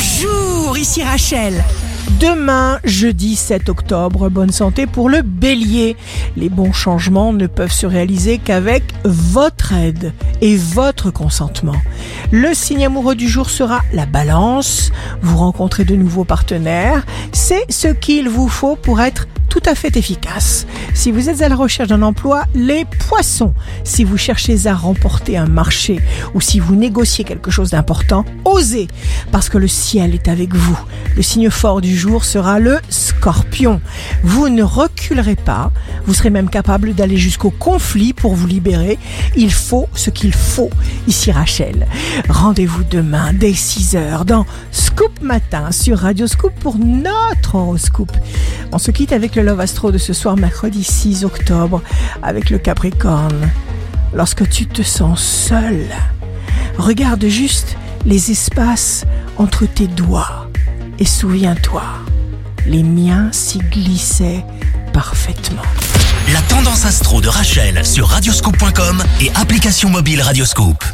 Bonjour, ici Rachel. Demain, jeudi 7 octobre, bonne santé pour le bélier. Les bons changements ne peuvent se réaliser qu'avec votre aide et votre consentement. Le signe amoureux du jour sera la balance. Vous rencontrez de nouveaux partenaires. C'est ce qu'il vous faut pour être tout à fait efficace. Si vous êtes à la recherche d'un emploi, les poissons. Si vous cherchez à remporter un marché ou si vous négociez quelque chose d'important, osez, parce que le ciel est avec vous. Le signe fort du jour sera le scorpion. Vous ne reculerez pas, vous serez même capable d'aller jusqu'au conflit pour vous libérer. Il faut ce qu'il faut. Ici Rachel. Rendez-vous demain dès 6h dans Scoop Matin sur Radio Scoop pour notre horoscope. On se quitte avec le Love Astro de ce soir mercredi 6 octobre avec le Capricorne. Lorsque tu te sens seul, regarde juste les espaces entre tes doigts et souviens-toi, les miens s'y glissaient parfaitement. La tendance astro de Rachel sur radioscope.com et application mobile Radioscope.